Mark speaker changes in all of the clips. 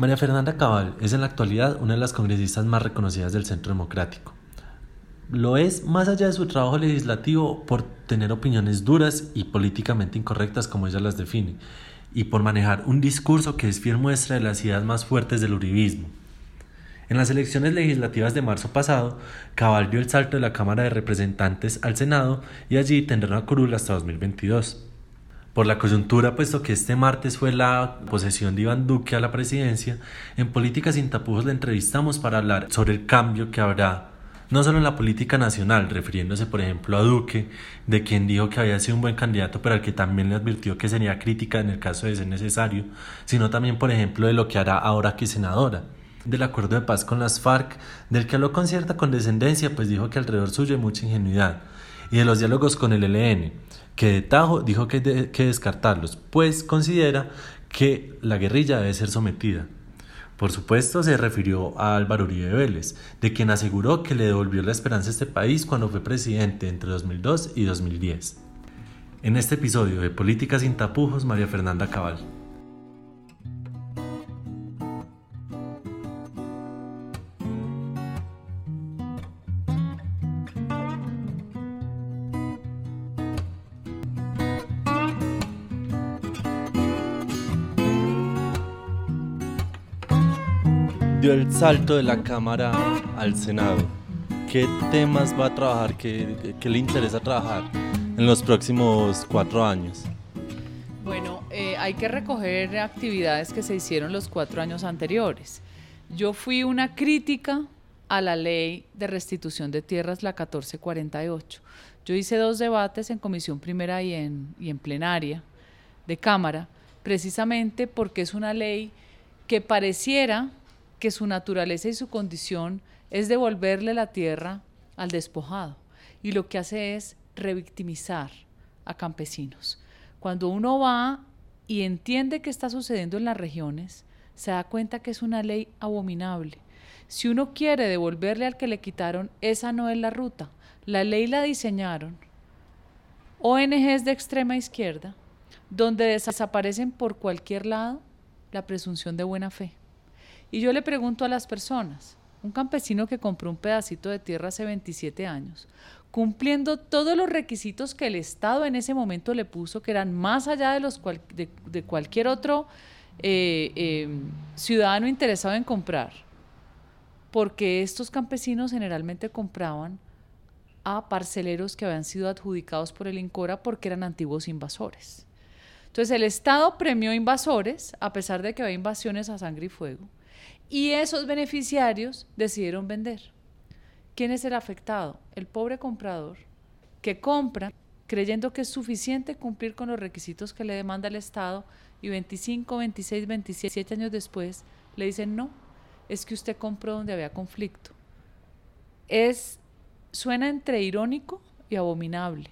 Speaker 1: María Fernanda Cabal es en la actualidad una de las congresistas más reconocidas del Centro Democrático. Lo es más allá de su trabajo legislativo por tener opiniones duras y políticamente incorrectas como ella las define, y por manejar un discurso que es fiel muestra de las ideas más fuertes del uribismo. En las elecciones legislativas de marzo pasado, Cabal dio el salto de la Cámara de Representantes al Senado y allí tendrá una curul hasta 2022 por la coyuntura, puesto que este martes fue la posesión de Iván Duque a la presidencia, en Políticas Sin Tapujos le entrevistamos para hablar sobre el cambio que habrá no solo en la política nacional, refiriéndose por ejemplo a Duque, de quien dijo que había sido un buen candidato, pero al que también le advirtió que sería crítica en el caso de ser necesario, sino también por ejemplo de lo que hará ahora que senadora. Del acuerdo de paz con las FARC, del que habló con cierta condescendencia, pues dijo que alrededor suyo hay mucha ingenuidad, y de los diálogos con el ELN, que de Tajo dijo que que descartarlos, pues considera que la guerrilla debe ser sometida. Por supuesto, se refirió a Álvaro Uribe Vélez, de quien aseguró que le devolvió la esperanza a este país cuando fue presidente entre 2002 y 2010. En este episodio de Políticas sin tapujos, María Fernanda Cabal. El salto de la Cámara al Senado. ¿Qué temas va a trabajar? ¿Qué, le interesa trabajar en los próximos cuatro años?
Speaker 2: Bueno, eh, hay que recoger actividades que se hicieron los cuatro años anteriores. Yo fui una crítica a la ley de restitución de tierras, la 1448. Yo hice dos debates en comisión primera y en, y en plenaria de Cámara, precisamente porque es una ley que pareciera que su naturaleza y su condición es devolverle la tierra al despojado. Y lo que hace es revictimizar a campesinos. Cuando uno va y entiende qué está sucediendo en las regiones, se da cuenta que es una ley abominable. Si uno quiere devolverle al que le quitaron, esa no es la ruta. La ley la diseñaron ONGs de extrema izquierda, donde desaparecen por cualquier lado la presunción de buena fe. Y yo le pregunto a las personas, un campesino que compró un pedacito de tierra hace 27 años, cumpliendo todos los requisitos que el Estado en ese momento le puso, que eran más allá de, los de, cualquier otro eh, em, ciudadano interesado en comprar, porque estos campesinos generalmente compraban a parceleros que habían sido adjudicados por el INCORA porque eran antiguos invasores. Entonces el Estado premió invasores a pesar de que había invasiones a sangre y fuego y esos beneficiarios decidieron vender. ¿Quién es el afectado? El pobre comprador que compra creyendo que es suficiente cumplir con los requisitos que le demanda el Estado y 25, 26, 27 años después le dicen no, es que usted compró donde había conflicto. Es suena entre irónico y abominable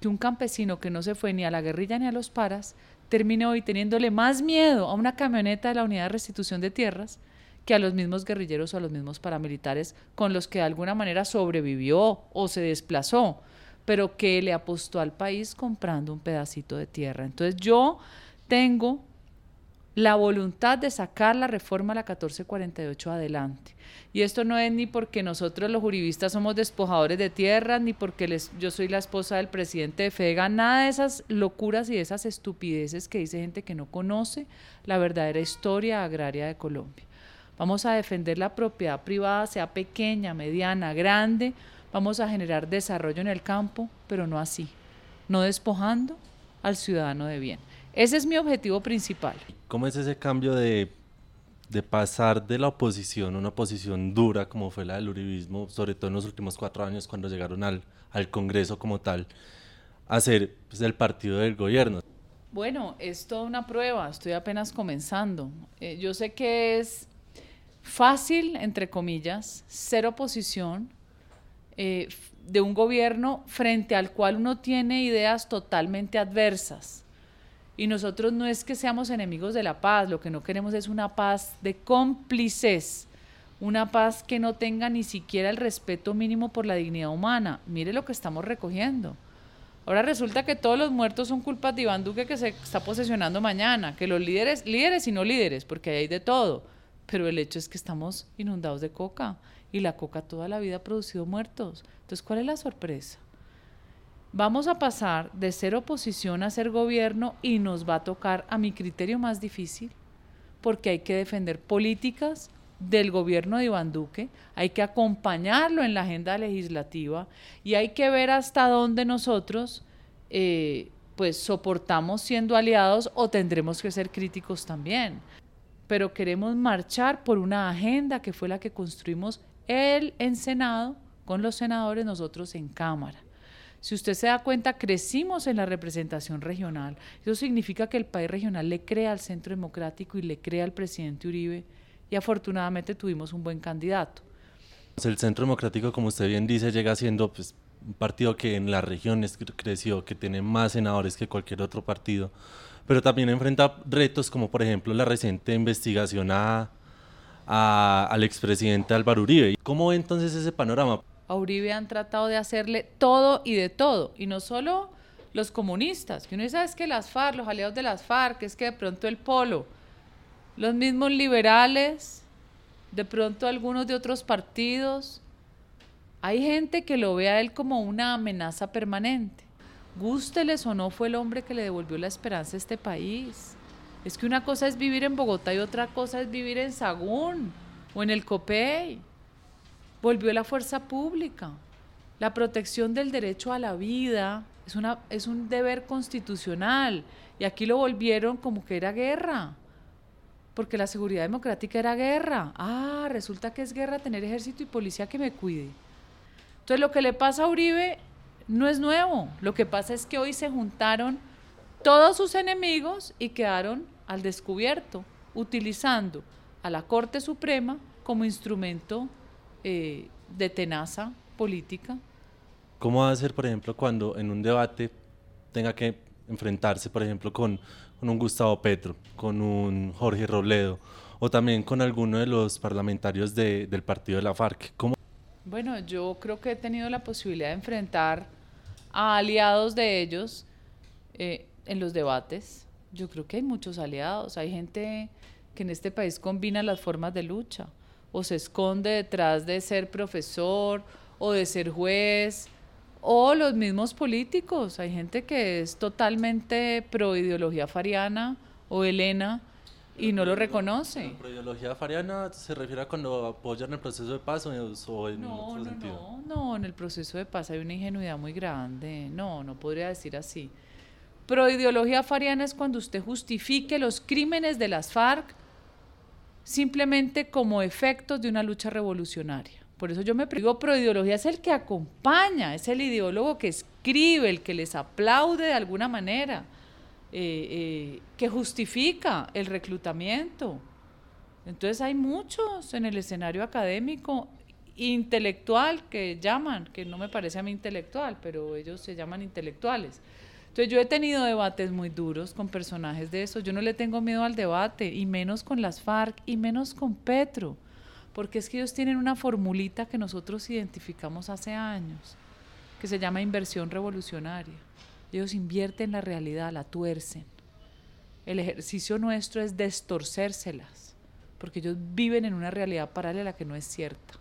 Speaker 2: que un campesino que no se fue ni a la guerrilla ni a los paras termine hoy teniéndole más miedo a una camioneta de la unidad de restitución de tierras que a los mismos guerrilleros o a los mismos paramilitares con los que de alguna manera sobrevivió o se desplazó, pero que le apostó al país comprando un pedacito de tierra. Entonces yo tengo la voluntad de sacar la reforma a la 1448 adelante. Y esto no es ni porque nosotros los juristas somos despojadores de tierra, ni porque les, yo soy la esposa del presidente de FEGA, nada de esas locuras y de esas estupideces que dice gente que no conoce la verdadera historia agraria de Colombia. Vamos a defender la propiedad privada, sea pequeña, mediana, grande. Vamos a generar desarrollo en el campo, pero no así, no despojando al ciudadano de bien. Ese es mi objetivo principal.
Speaker 1: ¿Cómo es ese cambio de, pasar de la oposición, una oposición dura como fue la del uribismo, sobre todo en los últimos cuatro años cuando llegaron al, al Congreso como tal, a ser pues, el partido del gobierno?
Speaker 2: Bueno, es toda una prueba, estoy apenas comenzando. Eh, yo sé que es fácil, entre comillas, ser oposición eh, de un gobierno frente al cual uno tiene ideas totalmente adversas. Y nosotros no es que seamos enemigos de la paz, lo que no queremos es una paz de cómplices, una paz que no tenga ni siquiera el respeto mínimo por la dignidad humana. Mire lo que estamos recogiendo. Ahora resulta que todos los muertos son culpas de Iván Duque que se está posesionando mañana, que los líderes, líderes y no líderes, porque hay de todo, pero el hecho es que estamos inundados de coca y la coca toda la vida ha producido muertos. Entonces, ¿cuál es la sorpresa? Vamos a pasar de ser oposición a ser gobierno y nos va a tocar, a mi criterio, más difícil, porque hay que defender políticas del gobierno de Iván Duque, hay que acompañarlo en la agenda legislativa y hay que ver hasta dónde nosotros eh, pues soportamos siendo aliados o tendremos que ser críticos también. Pero queremos marchar por una agenda que fue la que construimos él en Senado, con los senadores, nosotros en Cámara. Si usted se da cuenta, crecimos en la representación regional. Eso significa que el país regional le crea al Centro Democrático y le crea al presidente Uribe y afortunadamente tuvimos un buen candidato.
Speaker 1: El Centro Democrático, como usted bien dice, llega siendo pues, un partido que en las regiones creció, que tiene más senadores que cualquier otro partido, pero también enfrenta retos como por ejemplo la reciente investigación a, al expresidente Álvaro Uribe. ¿Cómo ve entonces ese panorama?
Speaker 2: A Uribe han tratado de hacerle todo y de todo, y no solo los comunistas, que uno dice es que las FARC, los aliados de las FARC, es que de pronto el polo, los mismos liberales, de pronto algunos de otros partidos. Hay gente que lo ve a él como una amenaza permanente. Gústeles o no, fue el hombre que le devolvió la esperanza a este país. Es que una cosa es vivir en Bogotá y otra cosa es vivir en Sagún o en el Copey. Volvió la fuerza pública. La protección del derecho a la vida es, una, es un deber constitucional. Y aquí lo volvieron como que era guerra porque la seguridad democrática era guerra. Ah, resulta que es guerra tener ejército y policía que me cuide. Entonces lo que le pasa a Uribe no es nuevo. Lo que pasa es que hoy se juntaron todos sus enemigos y quedaron al descubierto, utilizando a la Corte Suprema como instrumento eh, de tenaza política.
Speaker 1: ¿Cómo va a ser, por ejemplo, cuando en un debate tenga que enfrentarse, por ejemplo, con con un Gustavo Petro, con un Jorge Robledo o también con alguno de los parlamentarios de, del partido de la FARC. ¿Cómo?
Speaker 2: Bueno, yo creo que he tenido la posibilidad de enfrentar a aliados de ellos eh, en los debates. Yo creo que hay muchos aliados, hay gente que en este país combina las formas de lucha o se esconde detrás de ser profesor o de ser juez o los mismos políticos. Hay gente que es totalmente pro ideología fariana o Elena y no lo reconoce.
Speaker 1: ¿Pro ideología fariana se refiere a cuando apoyan el proceso de paz o en
Speaker 2: no,
Speaker 1: otro
Speaker 2: no,
Speaker 1: sentido?
Speaker 2: No, no, en el proceso de paz hay una ingenuidad muy grande. No, no podría decir así. Pro ideología fariana es cuando usted justifique los crímenes de las FARC simplemente como efectos de una lucha revolucionaria. Por eso yo me digo, pro ideología es el que acompaña, es el ideólogo que escribe, el que les aplaude de alguna manera, eh, eh, que justifica el reclutamiento. Entonces hay muchos en el escenario académico intelectual que llaman, que no me parece a mí intelectual, pero ellos se llaman intelectuales. Entonces yo he tenido debates muy duros con personajes de esos, yo no le tengo miedo al debate, y menos con las FARC, y menos con Petro porque es que ellos tienen una formulita que nosotros identificamos hace años, que se llama inversión revolucionaria. Ellos invierten la realidad, la tuercen. El ejercicio nuestro es destorcérselas, porque ellos viven en una realidad paralela que no es cierta.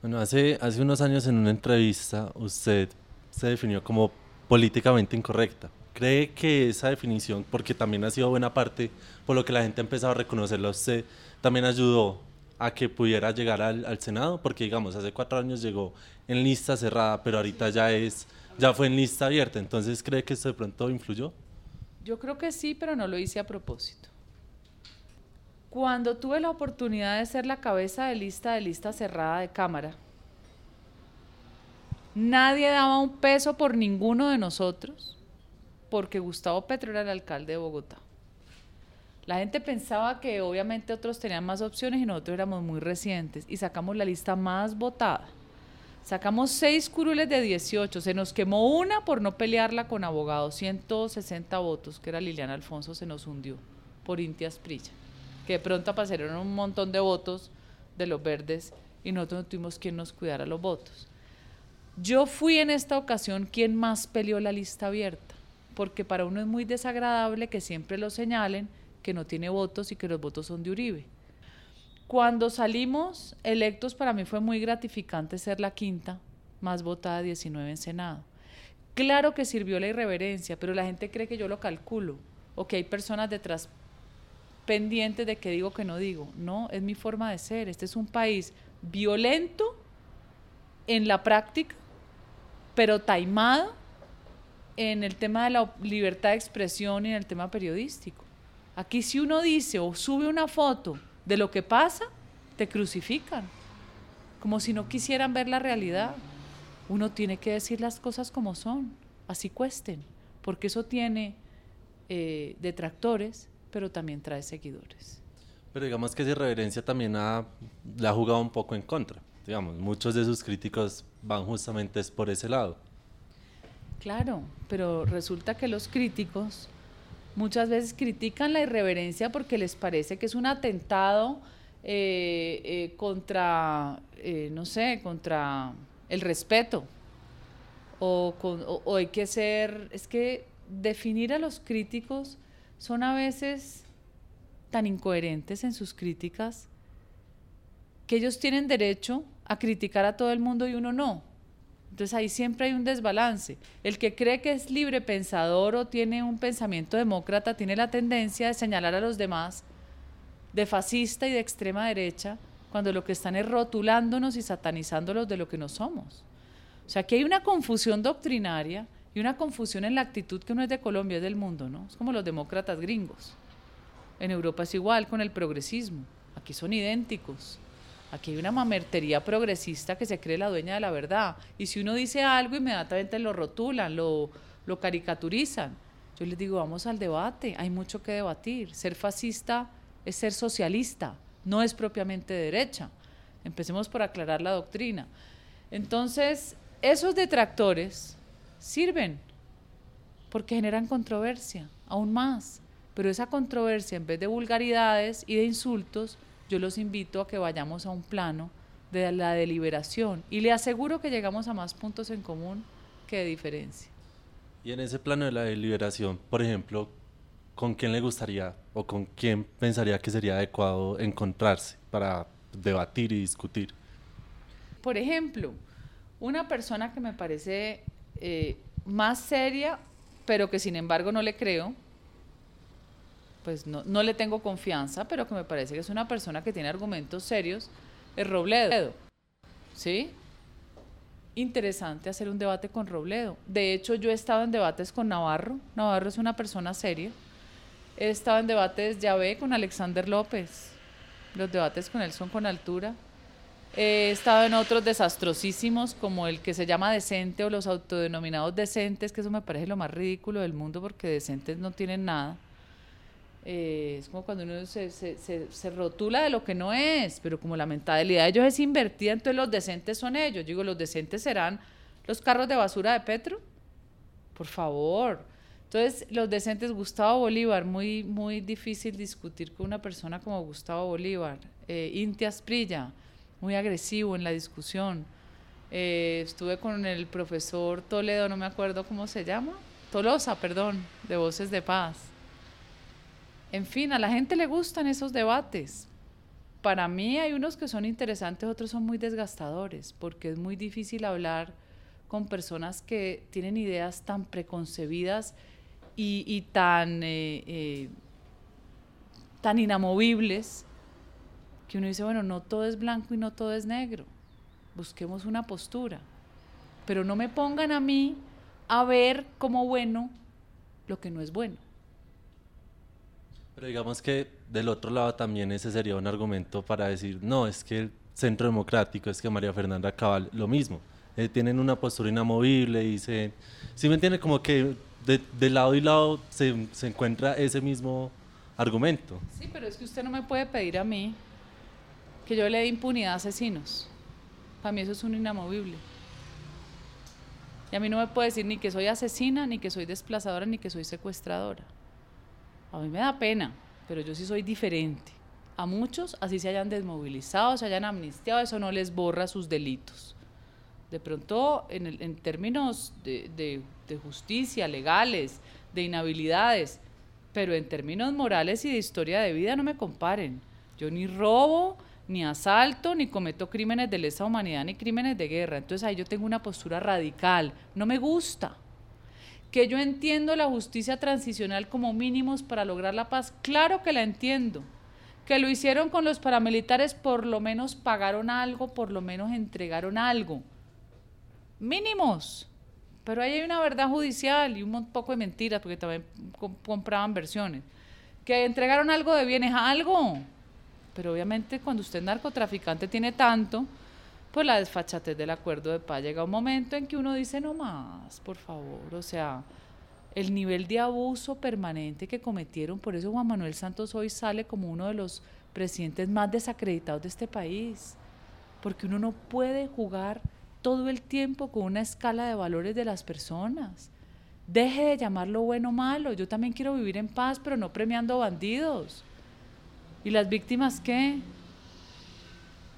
Speaker 1: Bueno, hace, hace unos años en una entrevista usted se definió como políticamente incorrecta. ¿Cree que esa definición, porque también ha sido buena parte por lo que la gente ha empezado a reconocerlo a usted, también ayudó a que pudiera llegar al, Senado, porque digamos, hace cuatro años llegó en lista cerrada, pero ahorita ya es, ya fue en lista abierta, entonces ¿cree que eso de pronto influyó?
Speaker 2: Yo creo que sí, pero no lo hice a propósito. Cuando tuve la oportunidad de ser la cabeza de lista de lista cerrada de Cámara, nadie daba un peso por ninguno de nosotros, porque Gustavo Petro era el alcalde de Bogotá. La gente pensaba que obviamente otros tenían más opciones y nosotros éramos muy recientes y sacamos la lista más votada. Sacamos seis curules de 18, se nos quemó una por no pelearla con abogados, 160 votos, que era Liliana Alfonso, se nos hundió por Intias Prilla, que de pronto aparecieron un montón de votos de los verdes y nosotros no tuvimos quien nos cuidara los votos. Yo fui en esta ocasión quien más peleó la lista abierta, porque para uno es muy desagradable que siempre lo señalen que no tiene votos y que los votos son de Uribe. Cuando salimos electos, para mí fue muy gratificante ser la quinta más votada 19 en Senado. Claro que sirvió la irreverencia, pero la gente cree que yo lo calculo o que hay personas detrás pendientes de que digo que no digo. No, es mi forma de ser. Este es un país violento en la práctica, pero taimado en el tema de la libertad de expresión y en el tema periodístico. Aquí si uno dice o sube una foto de lo que pasa, te crucifican, como si no quisieran ver la realidad. Uno tiene que decir las cosas como son, así cuesten, porque eso tiene eh, detractores, pero también trae seguidores.
Speaker 1: Pero digamos que esa irreverencia también ha, le ha jugado un poco en contra. Digamos, muchos de sus críticos van justamente por ese lado.
Speaker 2: Claro, pero resulta que los críticos muchas veces critican la irreverencia porque les parece que es un atentado eh, eh, contra, eh, no sé, contra el respeto. O, o, hay que ser, es que definir a los críticos son a veces tan incoherentes en sus críticas que ellos tienen derecho a criticar a todo el mundo y uno no. Entonces ahí siempre hay un desbalance. El que cree que es libre pensador o tiene un pensamiento demócrata tiene la tendencia de señalar a los demás de fascista y de extrema derecha cuando lo que están es rotulándonos y satanizándolos de lo que no somos. O sea, que hay una confusión doctrinaria y una confusión en la actitud que no es de Colombia, es del mundo, ¿no? Es como los demócratas gringos. En Europa es igual con el progresismo. Aquí son idénticos. Aquí hay una mamertería progresista que se cree la dueña de la verdad. Y si uno dice algo, inmediatamente lo rotulan, lo, lo caricaturizan. Yo les digo, vamos al debate, hay mucho que debatir. Ser fascista es ser socialista, no es propiamente derecha. Empecemos por aclarar la doctrina. Entonces, esos detractores sirven porque generan controversia, aún más. Pero esa controversia, en vez de vulgaridades y de insultos, yo los invito a que vayamos a un plano de la deliberación y le aseguro que llegamos a más puntos en común que de diferencia.
Speaker 1: Y en ese plano de la deliberación, por ejemplo, ¿con quién le gustaría o con quién pensaría que sería adecuado encontrarse para debatir y discutir?
Speaker 2: Por ejemplo, una persona que me parece eh, más seria, pero que sin embargo no le creo, pues no, no, le tengo confianza, pero que me parece que es una persona que tiene argumentos serios, es Robledo. ¿Sí? Interesante hacer un debate con Robledo. De hecho, yo he estado en debates con Navarro. Navarro es una persona seria. He estado en debates, ya ve, con Alexander López. Los debates con él son con altura. He estado en otros desastrosísimos, como el que se llama decente o los autodenominados decentes, que eso me parece lo más ridículo del mundo porque decentes no tienen nada. Eh, es como cuando uno se, se, rotula de lo que no es, pero como la mentalidad de ellos es invertida, entonces los decentes son ellos. digo, los decentes serán los carros de basura de Petro. Por favor. Entonces, los decentes, Gustavo Bolívar, muy, muy difícil discutir con una persona como Gustavo Bolívar. Eh, Inti Asprilla, muy agresivo en la discusión. Eh, estuve con el profesor Toledo, no me acuerdo cómo se llama, Tolosa, perdón, de Voces de Paz en fin, a la gente le gustan esos debates. Para mí hay unos que son interesantes, otros son muy desgastadores, porque es muy difícil hablar con personas que tienen ideas tan preconcebidas y, tan, eh, eh, tan inamovibles que uno dice, bueno, no todo es blanco y no todo es negro. Busquemos una postura. Pero no me pongan a mí a ver como bueno lo que no es bueno.
Speaker 1: Pero digamos que del otro lado también ese sería un argumento para decir, no, es que el Centro Democrático, es que María Fernanda Cabal, lo mismo. Eh, tienen una postura inamovible se... ¿Sí me entiende? Como que de, lado y lado se, se encuentra ese mismo argumento.
Speaker 2: Sí, pero es que usted no me puede pedir a mí que yo le dé impunidad a asesinos. Para mí eso es un inamovible. Y a mí no me puede decir ni que soy asesina, ni que soy desplazadora, ni que soy secuestradora. A mí me da pena, pero yo sí soy diferente. A muchos, así se hayan desmovilizado, se hayan amnistiado, eso no les borra sus delitos. De pronto, en, términos de, justicia, legales, de inhabilidades, pero en términos morales y de historia de vida no me comparen. Yo ni robo, ni asalto, ni cometo crímenes de lesa humanidad, ni crímenes de guerra. Entonces ahí yo tengo una postura radical. No me gusta. Que yo entiendo la justicia transicional como mínimos para lograr la paz. Claro que la entiendo. Que lo hicieron con los paramilitares, por lo menos pagaron algo, por lo menos entregaron algo. Mínimos. Pero ahí hay una verdad judicial y un poco de mentiras, porque también compraban versiones. Que entregaron algo de bienes, algo pero obviamente cuando usted es narcotraficante tiene tanto, pues la desfachatez del acuerdo de paz llega un momento en que uno dice no más, por favor, o sea, el nivel de abuso permanente que cometieron, por eso Juan Manuel Santos hoy sale como uno de los presidentes más desacreditados de este país, porque uno no puede jugar todo el tiempo con una escala de valores de las personas. Deje de llamarlo bueno o malo, yo también quiero vivir en paz, pero no premiando bandidos. ¿Y las víctimas qué?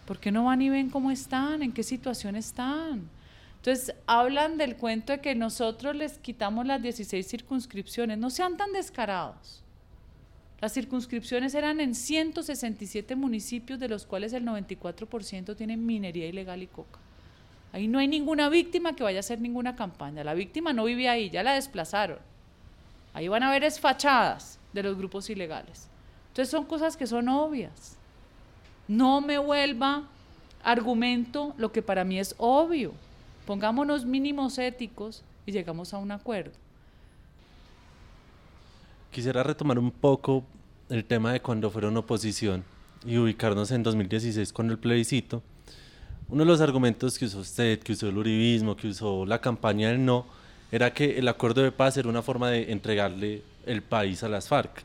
Speaker 2: ¿Por qué no van y ven cómo están? ¿En qué situación están? Entonces, hablan del cuento de que nosotros les quitamos las 16 circunscripciones. No sean tan descarados. Las circunscripciones eran en 167 municipios, de los cuales el 94% tienen minería ilegal y coca. Ahí no hay ninguna víctima que vaya a hacer ninguna campaña. La víctima no vive ahí, ya la desplazaron. Ahí van a haber esfachadas de los grupos ilegales. Entonces son cosas que son obvias. No me vuelva argumento lo que para mí es obvio. Pongámonos mínimos éticos y llegamos a un acuerdo.
Speaker 1: Quisiera retomar un poco el tema de cuando fueron oposición y ubicarnos en 2016 con el plebiscito. Uno de los argumentos que usó usted, que usó el uribismo, que usó la campaña del no, era que el acuerdo de paz era una forma de entregarle el país a las FARC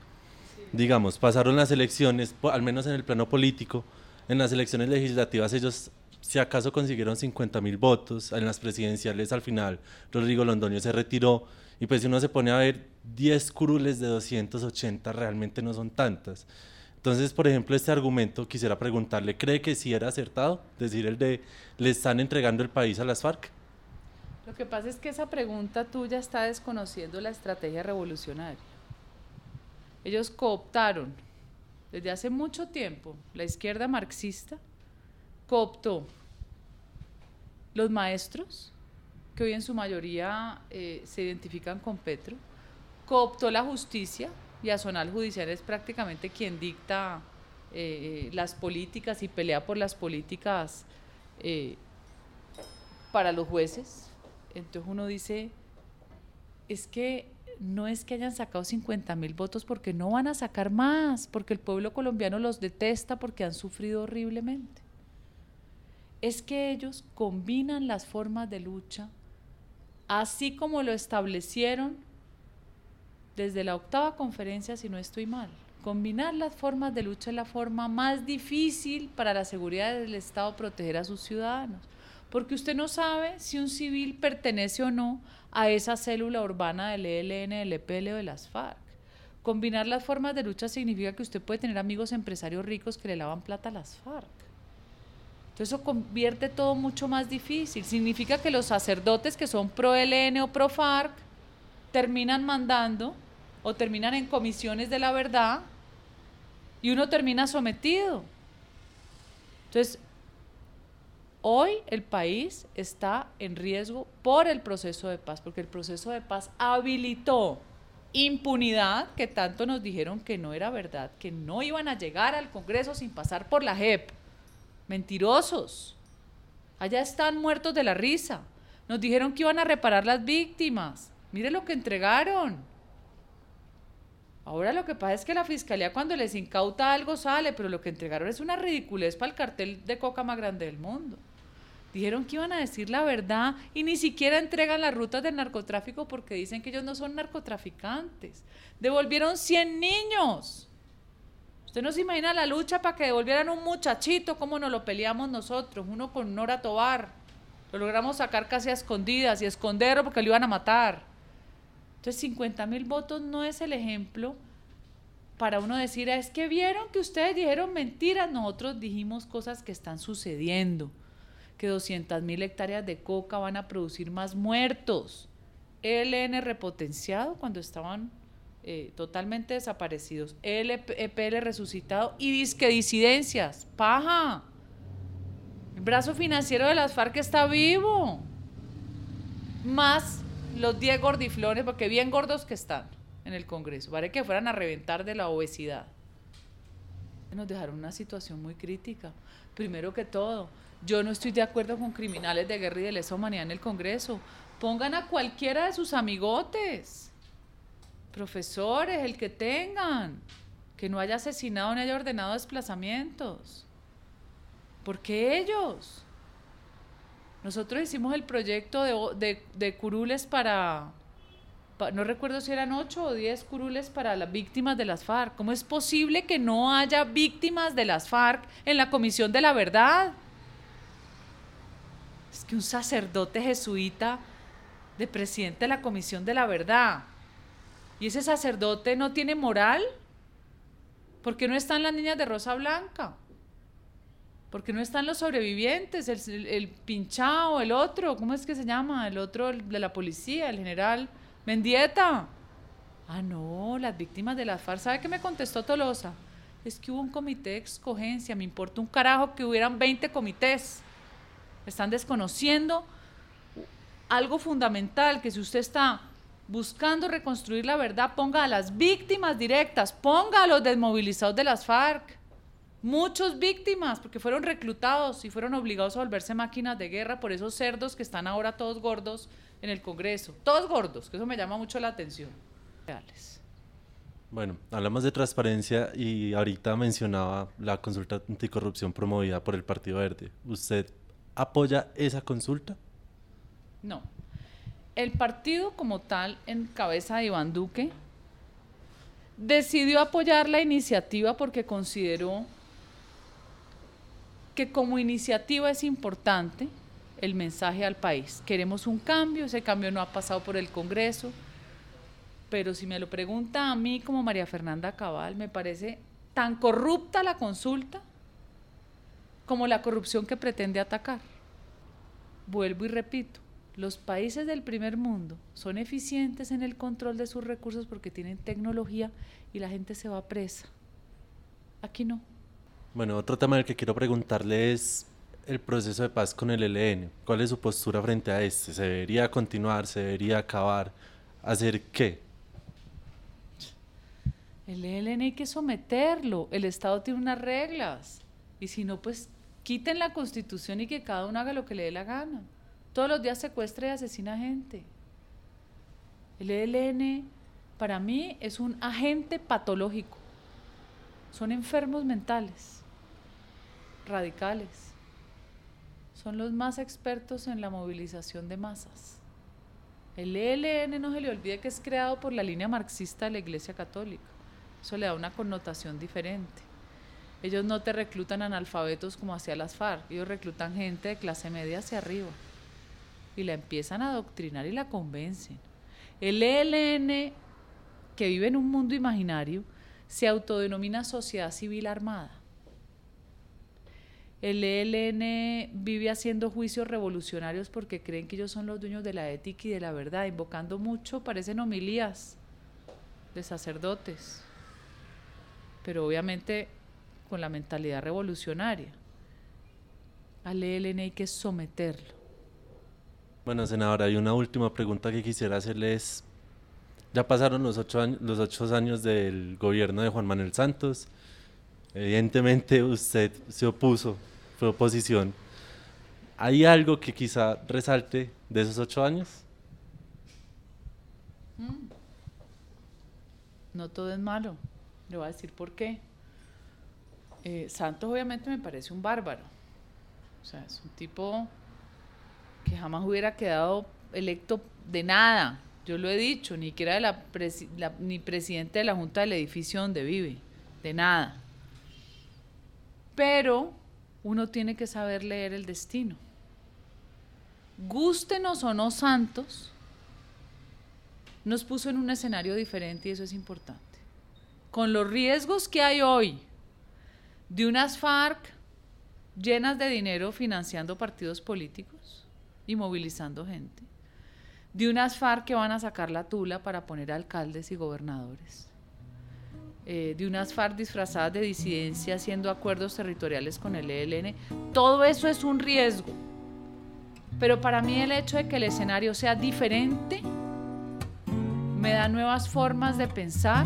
Speaker 1: digamos, pasaron las elecciones, al menos en el plano político, en las elecciones legislativas ellos si acaso consiguieron 50 mil votos, en las presidenciales al final Rodrigo Londoño se retiró y pues si uno se pone a ver 10 curules de 280 realmente no son tantas. Entonces, por ejemplo, este argumento quisiera preguntarle, ¿cree que sí era acertado? Decir el de, ¿le están entregando el país a las FARC?
Speaker 2: Lo que pasa es que esa pregunta tuya está desconociendo la estrategia revolucionaria. Ellos cooptaron desde hace mucho tiempo la izquierda marxista, cooptó los maestros, que hoy en su mayoría eh, se identifican con Petro, cooptó la justicia, y Azonal Judicial es prácticamente quien dicta eh, las políticas y pelea por las políticas eh, para los jueces. Entonces uno dice, es que no es que hayan sacado 50 mil votos porque no van a sacar más, porque el pueblo colombiano los detesta porque han sufrido horriblemente. Es que ellos combinan las formas de lucha, así como lo establecieron desde la octava conferencia, si no estoy mal. Combinar las formas de lucha es la forma más difícil para la seguridad del Estado proteger a sus ciudadanos porque usted no sabe si un civil pertenece o no a esa célula urbana del ELN, del EPL o de las FARC. Combinar las formas de lucha significa que usted puede tener amigos empresarios ricos que le lavan plata a las FARC. Entonces eso convierte todo mucho más difícil. Significa que los sacerdotes que son pro ELN o pro FARC terminan mandando o terminan en comisiones de la verdad y uno termina sometido. Entonces, Hoy el país está en riesgo por el proceso de paz, porque el proceso de paz habilitó impunidad que tanto nos dijeron que no era verdad, que no iban a llegar al Congreso sin pasar por la JEP. Mentirosos. Allá están muertos de la risa. Nos dijeron que iban a reparar las víctimas. Mire lo que entregaron. Ahora lo que pasa es que la fiscalía cuando les incauta algo sale, pero lo que entregaron es una ridiculez para el cartel de coca más grande del mundo. Dijeron que iban a decir la verdad y ni siquiera entregan las rutas del narcotráfico porque dicen que ellos no son narcotraficantes. Devolvieron 100 niños. Usted no se imagina la lucha para que devolvieran un muchachito, como nos lo peleamos nosotros, uno con Nora Tobar. Lo logramos sacar casi a escondidas y esconderlo porque lo iban a matar. Entonces 50 mil votos no es el ejemplo para uno decir, es que vieron que ustedes dijeron mentiras, nosotros dijimos cosas que están sucediendo que 200 mil hectáreas de coca van a producir más muertos. ELN repotenciado cuando estaban eh, totalmente desaparecidos, EPL resucitado y disque disidencias, paja. El brazo financiero de las FARC está vivo. Más los 10 gordiflones, porque bien gordos que están en el Congreso. Parece que fueran a reventar de la obesidad. Nos dejaron una situación muy crítica. Primero que todo, yo no estoy de acuerdo con criminales de guerra y de lesa humanidad en el Congreso. Pongan a cualquiera de sus amigotes profesores, el que tengan, que no haya asesinado ni haya ordenado desplazamientos. ¿Por qué ellos? Nosotros hicimos el proyecto de, curules para, no recuerdo si eran ocho o diez curules para las víctimas de las FARC. ¿Cómo es posible que no haya víctimas de las FARC en la Comisión de la Verdad? Es que un sacerdote jesuita de presidente de la Comisión de la Verdad ¿Y ese sacerdote no tiene moral? ¿Por qué no están las niñas de Rosa Blanca? ¿Por qué no están los sobrevivientes? El, el, pinchado, el otro, ¿cómo es que se llama? El otro de la policía, el general Mendieta. Ah, no, las víctimas de la FARC. ¿Sabe qué me contestó Tolosa? Es que hubo un comité de escogencia. Me importa un carajo que hubieran 20 comités. Están desconociendo algo fundamental, que si usted está buscando reconstruir la verdad, ponga a las víctimas directas, ponga a los desmovilizados de las FARC. Muchos víctimas, porque fueron reclutados y fueron obligados a volverse máquinas de guerra por esos cerdos que están ahora todos gordos en el Congreso. Todos gordos, que eso me llama mucho la atención.
Speaker 1: Bueno, hablamos de transparencia y ahorita mencionaba la consulta anticorrupción promovida por el Partido Verde. ¿Usted apoya esa consulta?
Speaker 2: No, el partido como tal, en cabeza de Iván Duque, decidió apoyar la iniciativa porque consideró que como iniciativa es importante el mensaje al país. Queremos un cambio, ese cambio no ha pasado por el Congreso, pero si me lo pregunta a mí como María Fernanda Cabal, me parece tan corrupta la consulta como la corrupción que pretende atacar. Vuelvo y repito, los países del primer mundo son eficientes en el control de sus recursos porque tienen tecnología y la gente se va presa. Aquí no.
Speaker 1: Bueno, otro tema del que quiero preguntarle es el proceso de paz con el ELN. ¿Cuál es su postura frente a este? ¿Se debería continuar? ¿Se debería acabar? ¿Hacer qué?
Speaker 2: El ELN hay que someterlo. El Estado tiene unas reglas. Y si no, pues quiten la constitución y que cada uno haga lo que le dé la gana. Todos los días secuestra y asesina gente. El ELN para mí es un agente patológico. Son enfermos mentales, radicales. Son los más expertos en la movilización de masas. El ELN no se le olvide que es creado por la línea marxista de la Iglesia Católica. Eso le da una connotación diferente. Ellos no te reclutan analfabetos como hacía las FARC, ellos reclutan gente de clase media hacia arriba y la empiezan a adoctrinar y la convencen. El ELN, que vive en un mundo imaginario, se autodenomina Sociedad Civil Armada. El ELN vive haciendo juicios revolucionarios porque creen que ellos son los dueños de la ética y de la verdad, invocando mucho, parecen homilías de sacerdotes, pero obviamente con la mentalidad revolucionaria. Al ELN hay que someterlo
Speaker 1: bueno, senadora, hay una última pregunta que quisiera hacerles. Ya pasaron los ocho, años, los ocho años del gobierno de Juan Manuel Santos. Evidentemente usted se opuso, fue oposición. ¿Hay algo que quizá resalte de esos ocho años?
Speaker 2: Mm. No todo es malo. Le voy a decir por qué. Eh, Santos obviamente me parece un bárbaro. O sea, es un tipo que jamás hubiera quedado electo de nada. Yo lo he dicho, ni que era la, ni presidente de la Junta del edificio donde vive, de nada. Pero uno tiene que saber leer el destino. Gústenos o no Santos, nos puso en un escenario diferente y eso es importante. Con los riesgos que hay hoy de unas FARC llenas de dinero financiando partidos políticos, y movilizando gente, de unas FARC que van a sacar la tula para poner alcaldes y gobernadores, eh, de unas FARC disfrazadas de disidencia haciendo acuerdos territoriales con el ELN. Todo eso es un riesgo. Pero para mí el hecho de que el escenario sea diferente me da nuevas formas de pensar,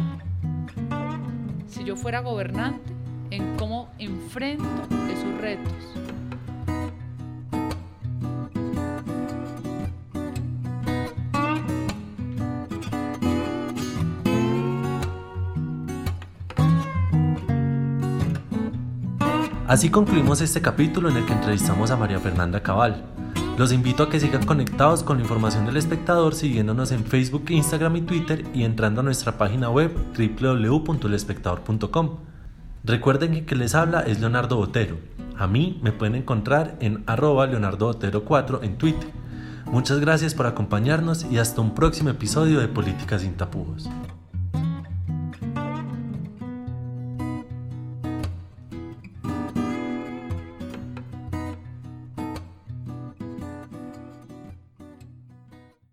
Speaker 2: si yo fuera gobernante, en cómo enfrento esos retos.
Speaker 1: Así concluimos este capítulo en el que entrevistamos a María Fernanda Cabal. Los invito a que sigan conectados con la información del espectador siguiéndonos en Facebook, Instagram y Twitter y entrando a nuestra página web www.elespectador.com. Recuerden que quien les habla es Leonardo Botero. A mí me pueden encontrar en arroba Leonardo Botero 4 en Twitter. Muchas gracias por acompañarnos y hasta un próximo episodio de Políticas sin tapujos.